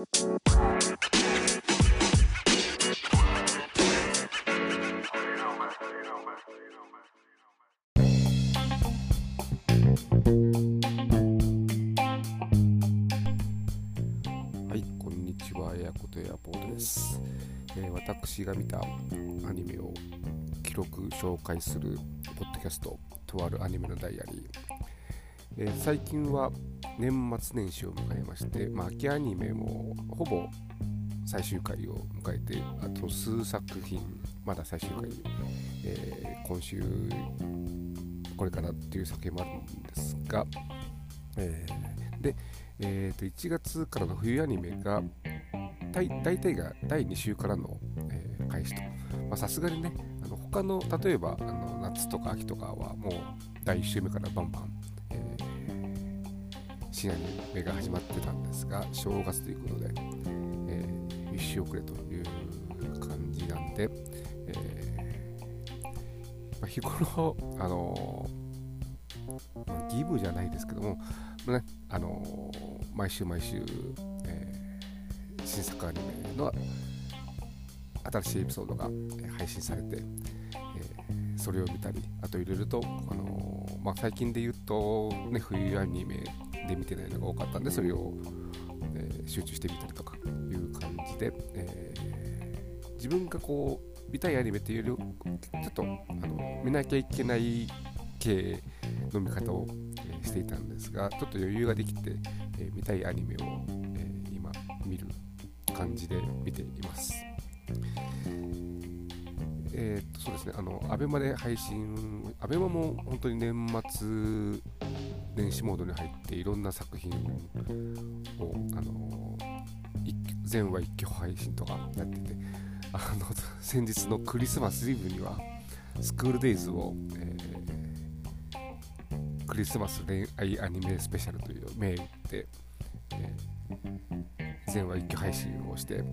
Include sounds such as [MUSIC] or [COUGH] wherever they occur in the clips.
はい、こんにちは、エアコとエアポートです、えー私が見たアニメを記録紹介するポッドキャスト、とあるアニメのダイアリー。えー最近は年末年始を迎えまして、まあ、秋アニメもほぼ最終回を迎えて、あと数作品、まだ最終回、えー今週、これからっていう作品もあるんですが、えーで、えー、と1月からの冬アニメが大体が第2週からの、えー開始と。さすがにねあの他の例えばあの夏とか秋とかはもう第1週目からバンバン、新アニメが始まってたんですが正月ということで、えー、1週遅れという感じなんで、えーまあ、日頃あのーまあ義務じゃないですけども、まあねあのー毎週毎週、え新作アニメの新しいエピソードが配信されて、えそれを見たりあといろいろと、あのまあ、最近で言うと、ね、冬アニメで見てないのが多かったんでそれを、えー集中してみたりとかいう感じで、えー自分がこう見たいアニメっていうよりちょっとあの見なきゃいけない系の見方を、えしていたんですがちょっと余裕ができて、え見たいアニメを、え今見る感じで見ています。えーっとそうですね、あの、アベマで配信、アベマも本当に年末年始モードに入って、いろんな作品を、あの全話一挙配信とかやってて、あの、[LAUGHS] 先日のクリスマスイブには、スクールデイズを、えークリスマス恋愛アニメスペシャルという銘打って、えー全話一挙配信をして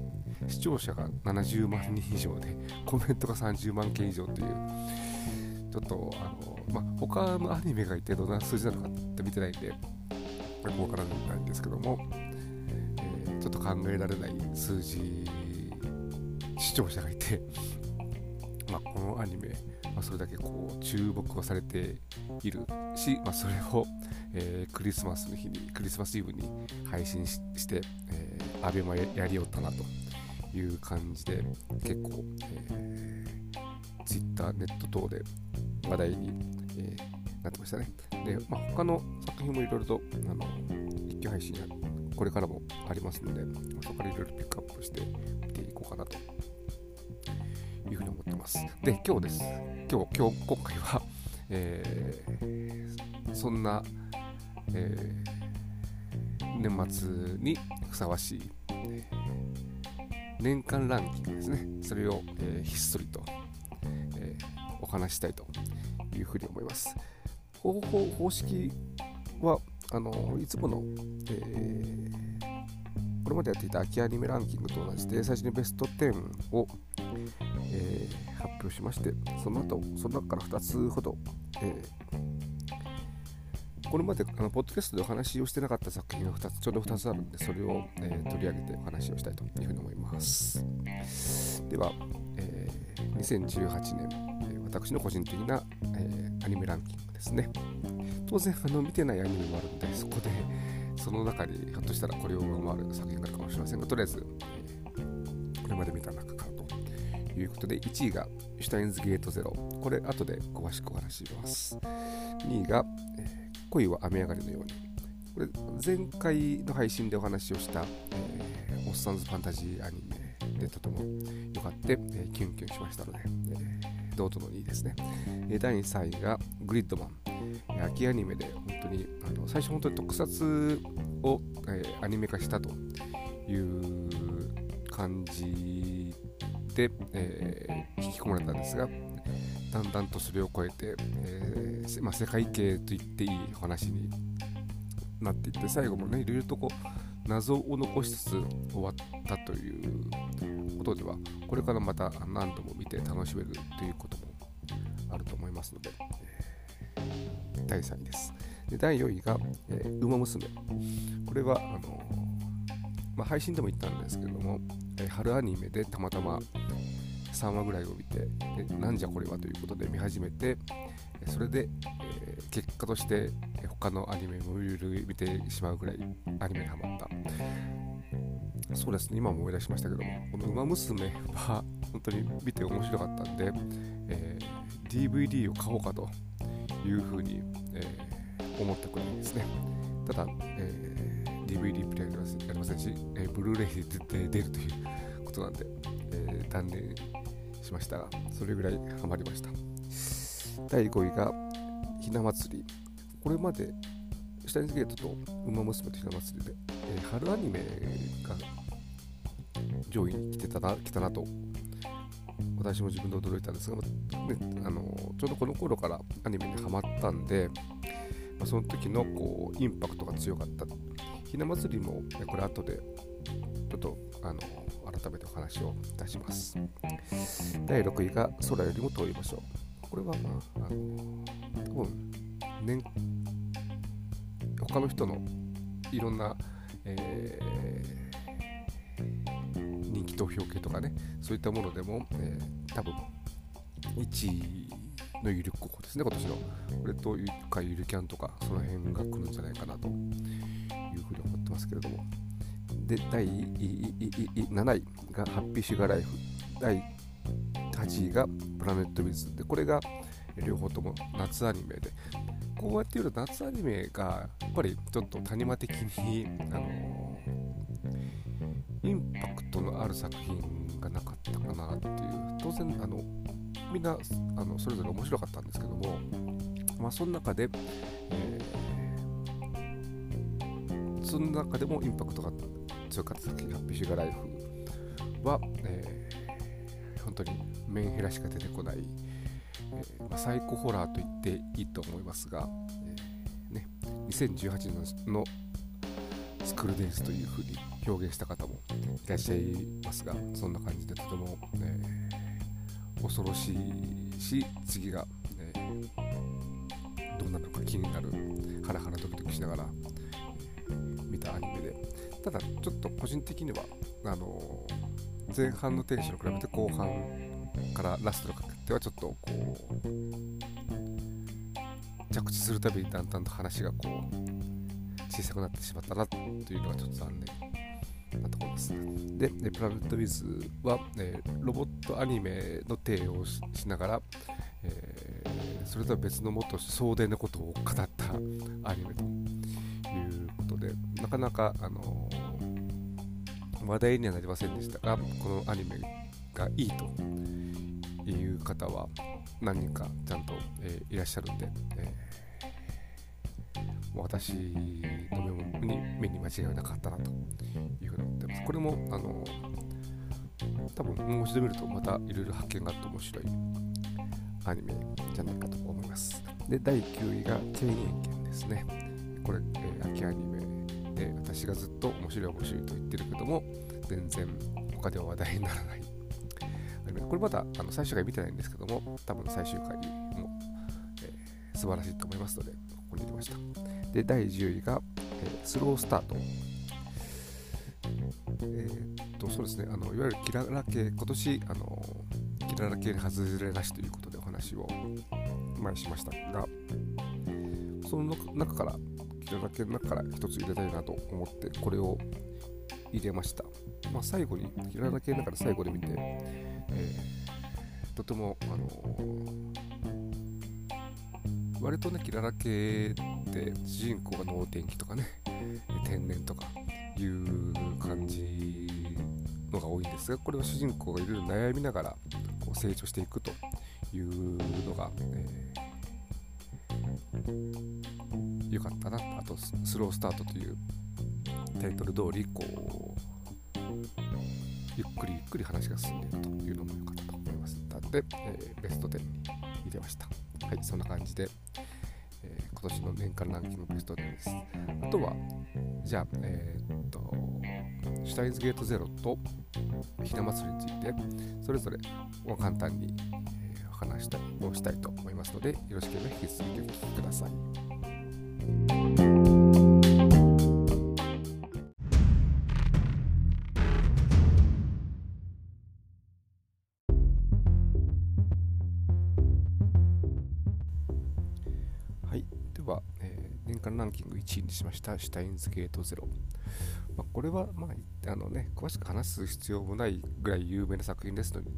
視聴者が70万人以上でコメントが30万件以上というょっとあの、まあ、他のアニメが一体どんな数字なのかって見てないんでよくわからないんですけども、えーちょっと考えられない数字視聴者がいて、[LAUGHS] まあ、このアニメ、まあ、それだけこう注目をされているし、まあ、それを、えークリスマスの日にクリスマスイブに配信して、えーアベマややりよったなという感じで結構、えー、Twitter ネット等で話題に、えーなってましたね。で、まあ、他の作品もいろいろとあの一挙配信やこれからもありますのでそこからいろいろピックアップして見ていこうかなと。いうふうに思ってます。で今日です。今日今日今回は、[LAUGHS] えーそんな、えー年末にふさわしい、えー年間ランキングですね。それを、えーひっそりと、えお話ししたいというふうに思います。方法方式はあのいつもの、えーこれまでやっていた秋アニメランキングと同じで最初にベスト10を、えー発表しましてその後その中から2つほど、えーこれまであのポッドキャストでお話をしてなかった作品が2つちょうど2つあるんでそれを、えー取り上げてお話をしたいというふうに思います。では、えー2018年、私の個人的な、えーアニメランキングですね。当然あの見てないアニメもあるんでそこでその中にひょっとしたらこれを上回る作品があるかもしれませんがとりあえず、えーこれまで見た中からということで1位がシュタインズゲートゼロ。これ後で詳しくお話しします。2位が、えー恋は雨上がりのように。これ前回の配信でお話をした、えーおっさんずファンタジーアニメでとても良かった、えーキュンキュンしましたので、えー同等の2ですね、え第3位がグリッドマン。えー秋アニメで本当にあの最初本当に特撮を、えーアニメ化したという感じで、えー引き込まれたんですがだんだんとそれを超えて、えーまあ、世界系と言っていいお話になっていって最後もねいろいろとこう謎を残しつつ終わったということではこれからまた何度も見て楽しめるということもあると思いますので、第3位です。で第4位が、えー、馬娘。これはあのまあ、配信でも言ったんですけども、え、春アニメでたまたま3話ぐらいを見てでなんじゃこれはということで見始めてそれで、えー、結果として他のアニメも見てしまうぐらいアニメにハマった。そうですね。今も思い出しましたけどもこの「ウマ娘」は本当に見て面白かったんで、えー、DVD を買おうかというふうに、えー、思ったくらいですね。ただ、えー、DVD プレイヤーありませんし、えー、ブルーレイで出るということなんで、えー、断念しましたがそれぐらいハマりました。第5位がひな祭り。これまでシュタインズゲートとウマ娘とひな祭りで、えー、春アニメが上位に来てたな来たなと私も自分で驚いたんですが、ね、あのちょうどこの頃からアニメにハマったんで、まあ、その時のこうインパクトが強かった。ひな祭りもこれ後でちょっとあの改めてお話をいたします。第6位が空よりも遠い場所。これはまああの多分年他の人のいろんな、えー、人気投票系とかねそういったものでも、えー、多分1位の有力候補ですね今年の。これというかゆるキャンとかその辺が来るんじゃないかなというふうに思ってますけれども。で第7位がハッピーシュガーライフ。第8位がプラネットウィズ。でこれが両方とも夏アニメで。こうやって言うと夏アニメがやっぱりちょっと谷間的に、あのインパクトのある作品がなかったかなっていう当然あのみんなあのそれぞれ面白かったんですけども、まあ、その中で、えー、その中でもインパクトが強かった作品「ハッピーシュガライフは」えー、本当にメンヘラしか出てこないえー、まあ、サイコホラーと言っていいと思いますが、えー、ね、2018年のスクールデイズというふうに表現した方もいらっしゃいますがそんな感じでとても、えー、恐ろしいし次が、えどうなるのか気になるハラハラドキドキしながら、え見たアニメで。ただちょっと個人的にはあの前半のテンションに比べて後半からラストにかけてはちょっとこう着地するたびにだんだんと話がこう小さくなってしまったなというのがちょっと残念なところです。で、プラネットウィズは、えー、ロボットアニメの体をしながら、えー、それとは別のもっと壮大なことを語ったアニメということで、なかなか、あのー、話題にはなりませんでしたが、このアニメがいいという方は何人かちゃんと、えー、いらっしゃるんで、えー、私の目に目に間違いなかったなというふうに思ってます。これもあの多分もう一度見るとまたいろいろ発見があって面白いアニメじゃないかと思います。で、第9位がチェイン剣ですね。これ、えー、秋アニメで私がずっと面白い面白いと言ってるけども全然他では話題にならないこれまだあの最終回見てないんですけども、多分最終回も、えー、素晴らしいと思いますので、ここに入れました。で、第10位が、えー、スロースタート。えー、っと、そうですね、あのいわゆるキララ系、今年、あのキララ系に外れなしということでお話を前しましたが、その中から、キララ系の中から一つ入れたいなと思って、これを入れました。まあ、最後に、キララ系の中で最後で見て、えー、とても、あの、割とね、キララ系って主人公が能天気とかね、天然とかいう感じのが多いんですが、これは主人公がいろいろ悩みながらこう成長していくというのが、えー、よかったな。あと、スロースタートというタイトル通り、こう、ゆっくりゆっくり話が進んでいくというのも良かったと思います。ので、えー、ベスト10に入れました。はいそんな感じで、えー、今年の年間ランキングベスト10です。あとはじゃあえー、っとシュタインズゲートゼロとひな祭りについてそれぞれを簡単に、お話したりをしたいと思いますのでよろしければ引き続きお聞きください。したシュタインズゲートゼロ、まあ、これは、まああのね、詳しく話す必要もないぐらい有名な作品ですので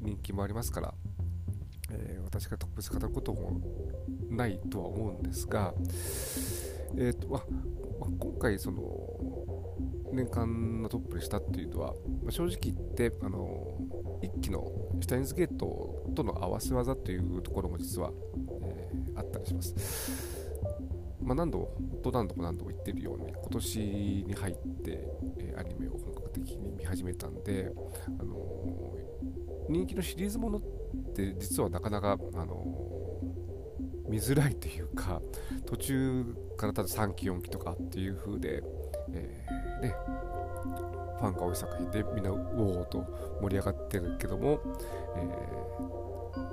人気もありますから、えー、私が特別語ることもないとは思うんですが、えーとまあ、今回その年間のトップにしたっていうのは、ま、正直言ってあの一期のシュタインズゲートとの合わせ技というところも実は、えー、あったりします。まあ、何度と何度も何度も言ってるように今年に入って、え、アニメを本格的に見始めたんで、あの、人気のシリーズものって実はなかなか、あの、見づらいというか途中からただ3期4期とかっていう風で、えー、ねファンが多い作品でみんなうおーと盛り上がってるけども、えー、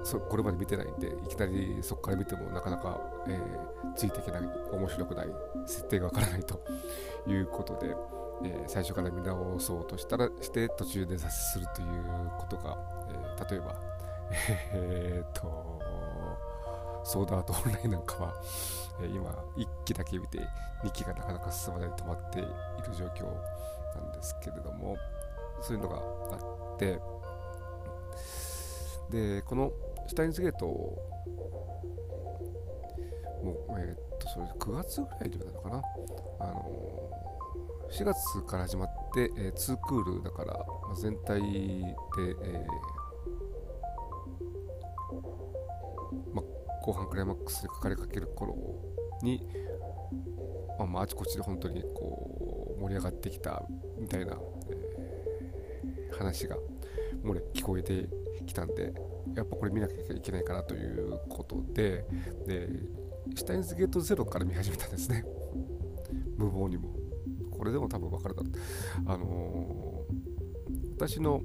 そこれまで見てないんでいきなりそこから見てもなかなか、えー、ついていけない面白くない設定がわからないと。[LAUGHS] いうことで、えー、最初から見直そうとしたらして途中で挫折するということが、えー、例えば [LAUGHS] えー、っとソードアートオンラインなんかは、え、今1期だけ見て2期がなかなか進まない止まっている状況なんですけれどもそういうのがあってでこのシタインズゲートもう、えー、っとそれ9月ぐらいでなのかな。あの4月から始まって、えー、2クールだから、まあ、全体で、えーまあ、後半クライマックスにかかりかける頃に、まあ、まあ、あちこちで本当にこう盛り上がってきたみたいな、えー、話が漏れ聞こえてきたんでやっぱこれ見なきゃいけないかなということででシュタインズゲートゼロから見始めたんですね。[LAUGHS] 無謀にも。これでも多分分かるだろう。あのー、私の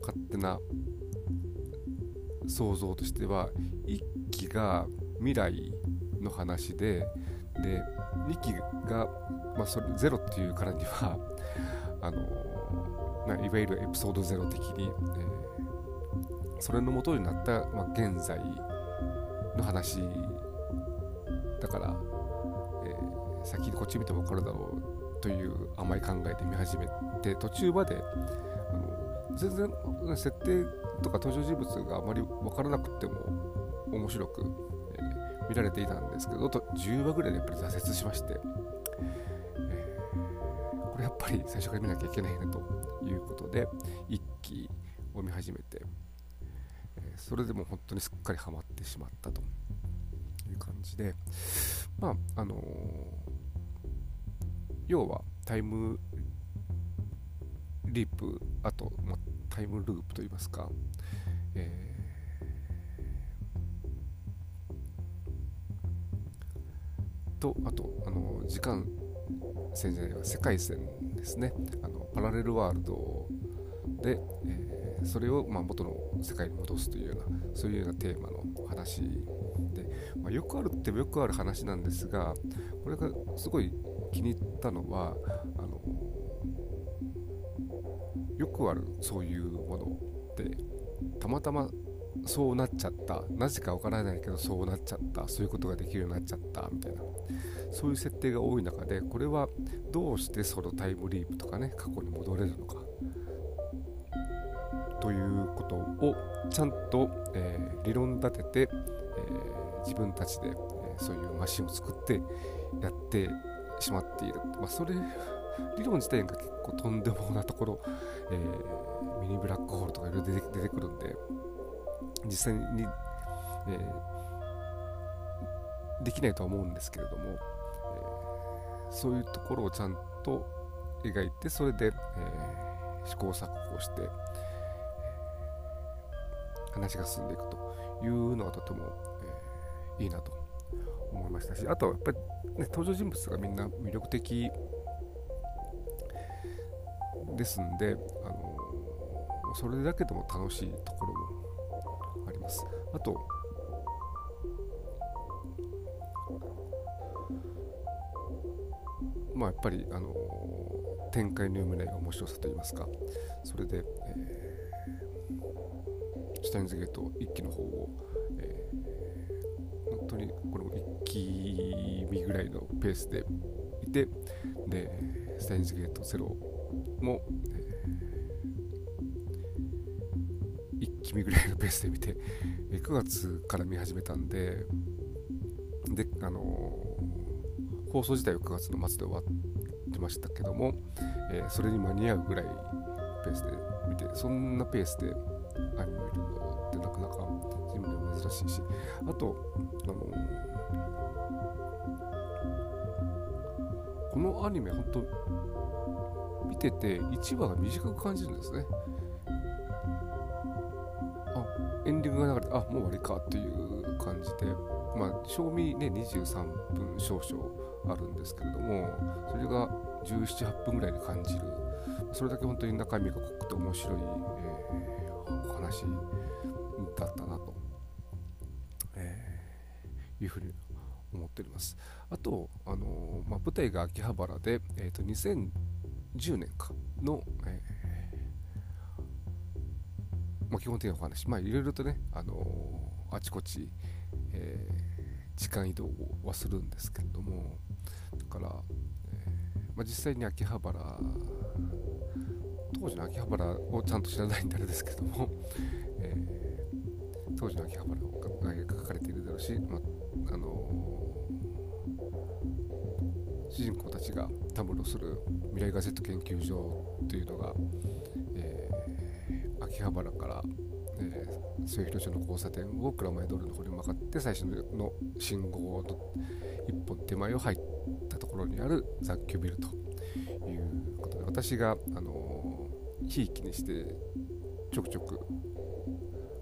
勝手な想像としては1期が未来の話でで2期が、まあ、それゼロっていうからにはあのいわゆるエピソードゼロ的に、えー、それの元になった、まあ、現在の話だから、えー、先にこっち見ても分かるだろうという甘い考えで見始めて途中まであの全然設定とか登場人物があまり分からなくても面白く、えー、見られていたんですけどと10話ぐらいでやっぱり挫折しまして、えー、これやっぱり最初から見なきゃいけないなということで1期を見始めて、えー、それでも本当にすっかりハマってしまったという感じでまああのー、要はタイムリープあと、まあ、タイムループといいますか、えー、とあとあの時間線じゃない世界線ですね。あのパラレルワールドで、えー、それを、まあ、元の世界に戻すというようなそういうようなテーマの話で、まあ、よくあるってよくある話なんですがこれがすごい気に入ったのはあのよくあるそういうものってたまたまそうなっちゃった。なぜかわからないけどそうなっちゃった。そういうことができるようになっちゃったみたいな。そういう設定が多い中でこれはどうしてそのタイムリープとかね過去に戻れるのか。ということをちゃんと、えー、理論立てて、えー、自分たちで、え、そういうマシンを作ってやってしまっている、まあ、それ理論自体が結構とんでもなところ、えミニブラックホールとかいろいろ出てくるんで実際に、えできないとは思うんですけれども、えそういうところをちゃんと描いてそれで、え、試行錯誤して、話が進んでいくというのがとても、えー、いいなと思いましたしあとはやっぱり、ね、登場人物がみんな魅力的ですんで、あのそれだけでも楽しいところもあります。あとまあ、やっぱり、あの展開の読めない面白さといいますかそれで、え、シュタインズゲート1期の方を、えー、本当にこれも1期見ぐらいのペースでいてでスタインズゲートゼロも、えー、1期目ぐらいのペースで見て9月から見始めたんでであのー、放送自体は9月の末で終わってましたけども、えー、それに間に合うぐらいペースで見てそんなペースでアニメ見るのってなかなか自分でも珍しいし。あとあのこのアニメ本当見てて1話が短く感じるんですね。あエンディングが流れてあもう終わりかっていう感じで。まあ賞味ね23分少々あるんですけれどもそれが178分ぐらいで感じる。それだけ本当に中身が濃くて面白い、話だったなと、えー、いうふうに思っております。あと、あのー、まあ、舞台が秋葉原で、えーと、2010年かの、えーまあ、基本的なお話、まあ、いろいろとね、あのあちこち、えー時間移動はするんですけれども。だから、えーまあ、実際に秋葉原当時の秋葉原をちゃんと知らないんであれですけども、[LAUGHS] えー、当時の秋葉原が書かれているだろうし、まあのー、主人公たちがたむろする未来ガジェット研究所というのが、えー、秋葉原から、えー、末広町の交差点を蔵前通りの方に向かって最初の信号の一本手前を入ったところにある雑居ビルということで私が、あのひいきにしてちょくちょく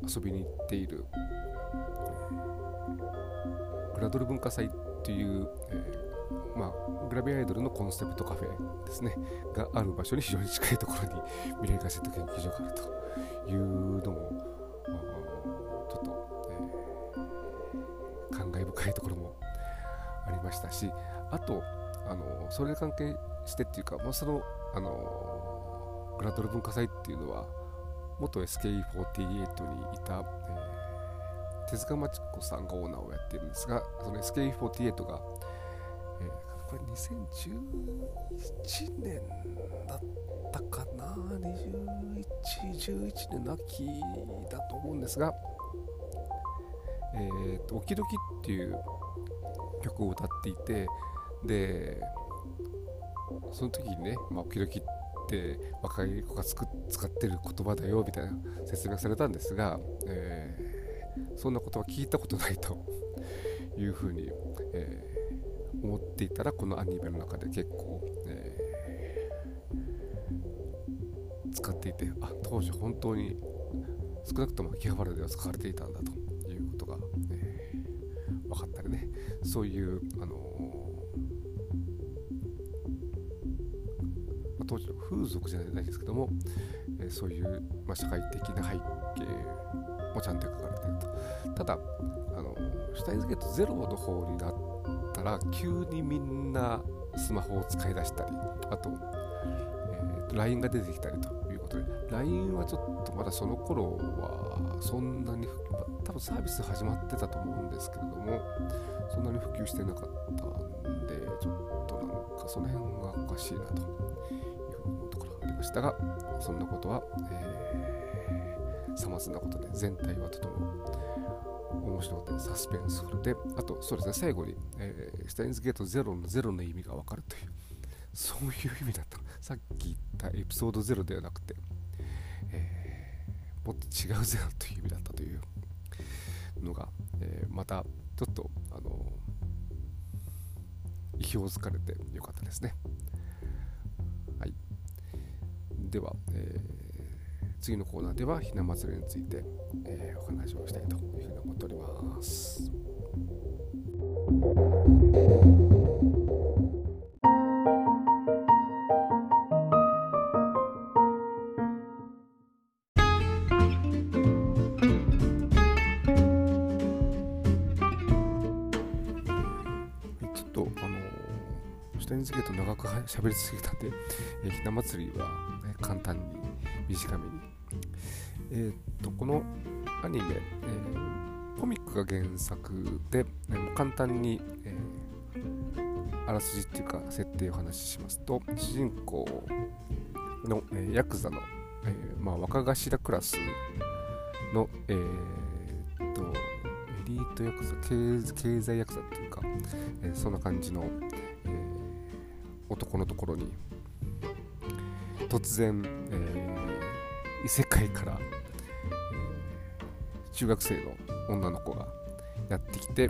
遊びに行っている、グラドル文化祭っていう、えー、まあ、グラビアアイドルのコンセプトカフェですねがある場所に非常に近いところに未来ガセット研究所があるというのもまあちょっと、えー、感慨深いところもありましたしあとあのそれに関係してっていうか、まあ、そのあのグラドル文化祭っていうのは元 SKE48 にいた、えー、手塚真知子さんがオーナーをやっているんですがその SKE48 が、えー、これ2011年だったかな？2111年の秋だと思うんですが「えーと、おきどき」っていう曲を歌っていてでその時にね、まあ、おきどきってって若い子が使ってる言葉だよみたいな説明されたんですが、えー、そんなことは聞いたことないと [LAUGHS] いうふうに、えー、思っていたらこのアニメの中で結構、えー、使っていてあ当時本当に少なくとも秋葉原では使われていたんだということが、え、分かったりね。そういう、あの風俗じゃないですけども、えー、そういう、まあ、社会的な背景もちゃんと書かれてると。ただあのシュタインズゲートゼロの方になったら急にみんなスマホを使い出したりあと,、えーと、LINE が出てきたりということで LINE はちょっとまだその頃はそんなに多分サービス始まってたと思うんですけれどもそんなに普及してなかったんでちょっとなんかその辺がおかしいなと。ましたがそんなことは、えー、さまつなことで全体はとても面白くてサスペンスフルであとそうですね最後に、えー、スタインズゲートゼロのゼロの意味がわかるというそういう意味だったさっき言ったエピソードゼロではなくて、えー、もっと違うゼロという意味だったというのが、えー、またちょっとあの意表をつかれてよかったですね。では、えー、次のコーナーではひな祭りについて、えー、お話をしたいというふうに思っております。ちょっとあの下につけと長く喋りすぎたんで、えー、ひな祭りは簡単に短めに。えー、っとこのアニメ、えー、コミックが原作で、えー、簡単に、えー、あらすじっていうか設定をお話ししますと主人公の、えー、ヤクザの、えー、まあ、若頭クラスの、えー、っとエリートヤクザ経済ヤクザっていうか、えそんな感じの、え男のところに突然、え異世界から、え中学生の女の子がやってきて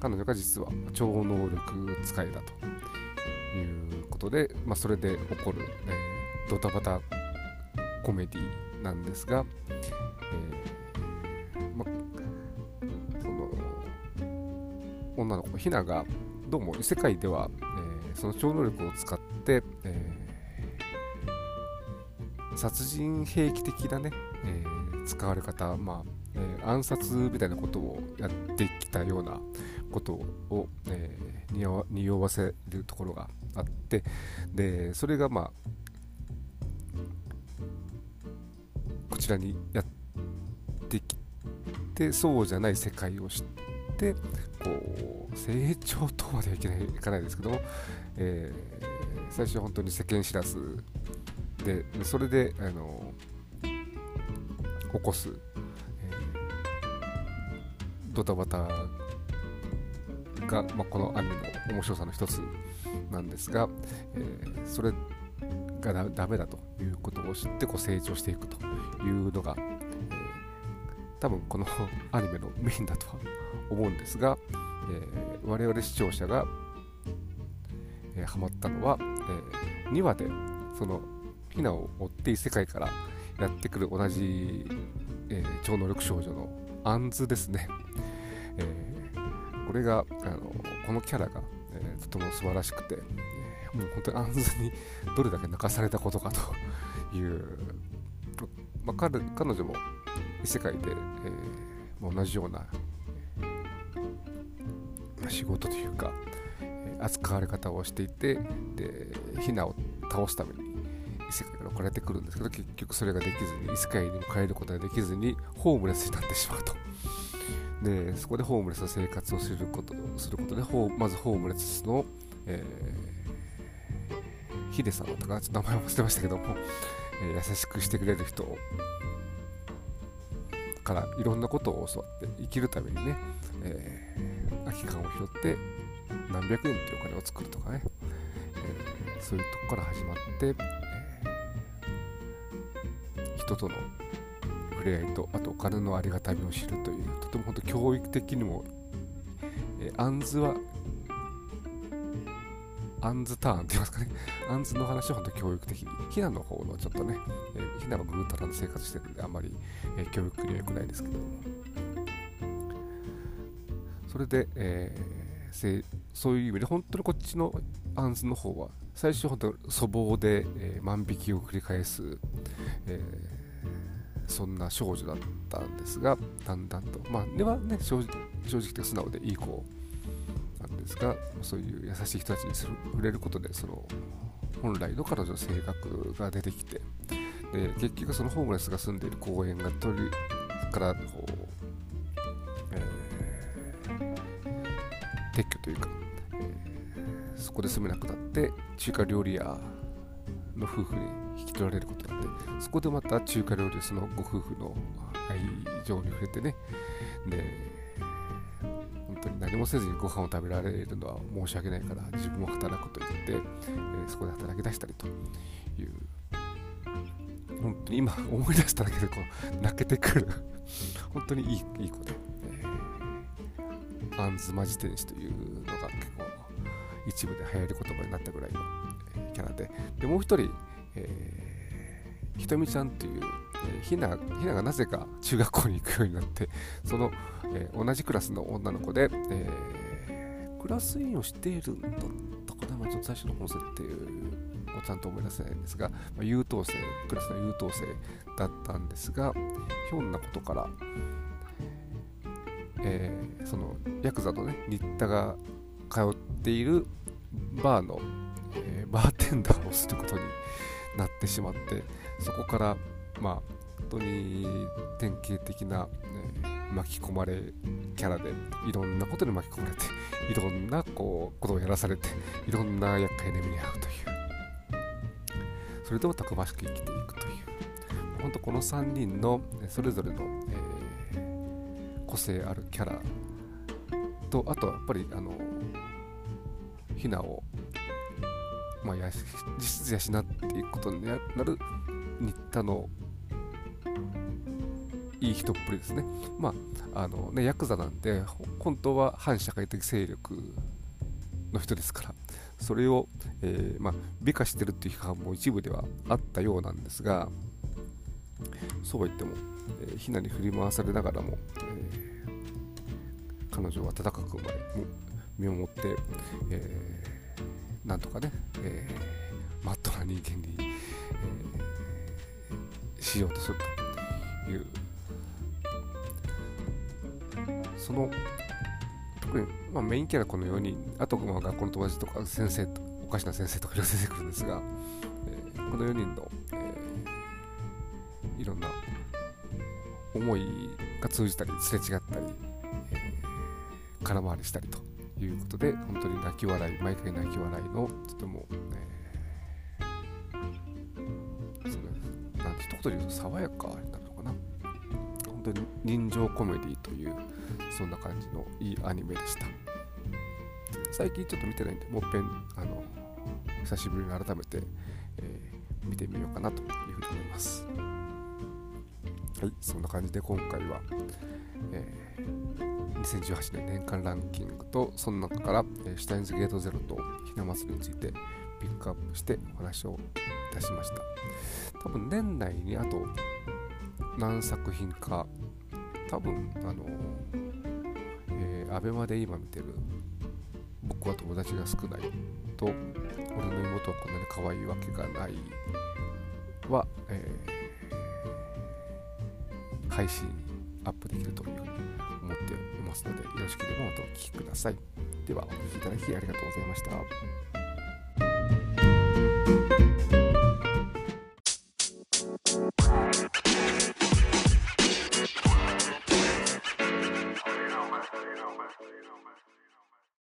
彼女が実は超能力使いだということで、まあ、それで起こる、えー、ドタバタコメディなんですが、えーま、その女の子ひながどうも異世界では、えー、その超能力を使って、え、殺人兵器的なね、えー、使われ方、まあえー、暗殺みたいなことをやってきたようなことを、えー、匂わせるところがあってでそれがまあこちらにやってきてそうじゃない世界を知ってこう成長とまではいけないいかないですけども、えー、最初は本当に世間知らずでそれであの起こすえドタバタが、まあ、このアニメの面白さの一つなんですが、えー、それがだダメだということを知ってこう成長していくというのが、えー、多分この [LAUGHS] アニメのメインだとは思うんですが、えー、我々視聴者が、えー、ハマったのは、えー、2話でそのヒナを追って異世界からやってくる同じ、えー、超能力少女のアンズですね、えー、これがあのこのキャラが、えー、とても素晴らしくて、えー、もう本当にアンズにどれだけ泣かされたことかと [LAUGHS] いう、まあ、彼彼女も異世界で、えー、同じような、えー、仕事というか、えー、扱われ方をしていてでヒナを倒すために異世界から送られてくるんですけど結局それができずに異世界にも帰ることができずにホームレスになってしまうと。でそこでホームレスの生活をすることすることでまずホームレスの、えー、ヒデさんだったかなちょっと名前忘れましたけども、えー、優しくしてくれる人からいろんなことを教わって生きるためにね、えー、空き缶を拾って何百円っていうお金を作るとかね、えー、そういうとこから始まって、人との触れ合いとあとお金のありがたみを知るというとても本当教育的にも、えー、アンズはアンズターンって言いますかね、アンズの話は本当教育的に、ヒナの方のちょっとね、えー、ヒナはぐうたらの生活してるんで、あんまり、えー、教育には良くないですけども、それで、えー、そういう意味で、本当にこっちのアンズの方は、最初本当粗暴で、えー、万引きを繰り返す、えー、そんな少女だったんですがだんだんと。まあ根はね正直で素直でいい子なんですがそういう優しい人たちに触れることでその本来の彼女の性格が出てきてで結局そのホームレスが住んでいる公園が取りからこう、えー、撤去というか、えー、そこで住めなくなって中華料理屋の夫婦に引き取られることそこでまた中華料理そのご夫婦の愛情に触れてね。で本当に何もせずにご飯を食べられるのは申し訳ないから自分も働くと言って、えー、そこで働き出したりという。本当に今思い出しただけでこう泣けてくる。本当にいいいい子で、えー、アンズマジ天使というのが結構一部で流行る言葉になったぐらいのキャラで。でもう一人、え、ひとみちゃんっていう、えー、ひなひながなぜか中学校に行くようになって [LAUGHS] その、えー、同じクラスの女の子で、えー、クラス委員をしているんだったかな、まあ、ちょっと最初の本設定をちゃんと思い出せないんですが、まあ、優等生クラスの優等生だったんですがひょんなことから、えー、そのヤクザのね新田が通っているバーのえー、バーテンダーをすることになってしまってそこからまあ本当に典型的な、ね、巻き込まれキャラでいろんなことに巻き込まれて [LAUGHS] いろんなこうことをやらされていろんな厄介な目に遭うという。それでもたくましく生きていくという。本当この3人のそれぞれの、えー、個性あるキャラとあとはやっぱりあのヒナを、まあ、や実質養っていくことになる新田のいい人っぷりですね。まあ、あのね、ヤクザなんで、本当は反社会的勢力の人ですから、それを、えー、まあ、美化してるっていう批判も一部ではあったようなんですが、そうは言っても、えー、ひなに振り回されながらも、えー、彼女は温かく見守って、えー、なんとかね、えー、マットな人間に、しようとするという。その特に、まあ、メインキャラこの4人。あと、まあ、学校の友達とか先生とおかしな先生とかいろいろ出てくるんですが、えー、この4人の、えー、いろんな思いが通じたりすれ違ったり、えー、空回りしたりということで本当に泣き笑い毎回泣き笑いのとても、え言で言うと爽やかになるのかな。本当に人情コメディというそんな感じのいいアニメでした。最近ちょっと見てないんでもっぺんあの久しぶりに改めて、えー、見てみようかなというふうに思います。はいそんな感じで今回は、えー、2018年年間ランキングとその中から、えー、シュタインズゲートゼロとひな祭りについてピックアップしてお話をいたしました。多分年内にあと何作品か多分あのえー、アベマで今見てる僕は友達が少ないと俺の妹はこんなに可愛いわけがないは、えー、配信アップできるというふうに思っていますのでよろしければまたお聴きください。ではお聴きいただきありがとうございました。you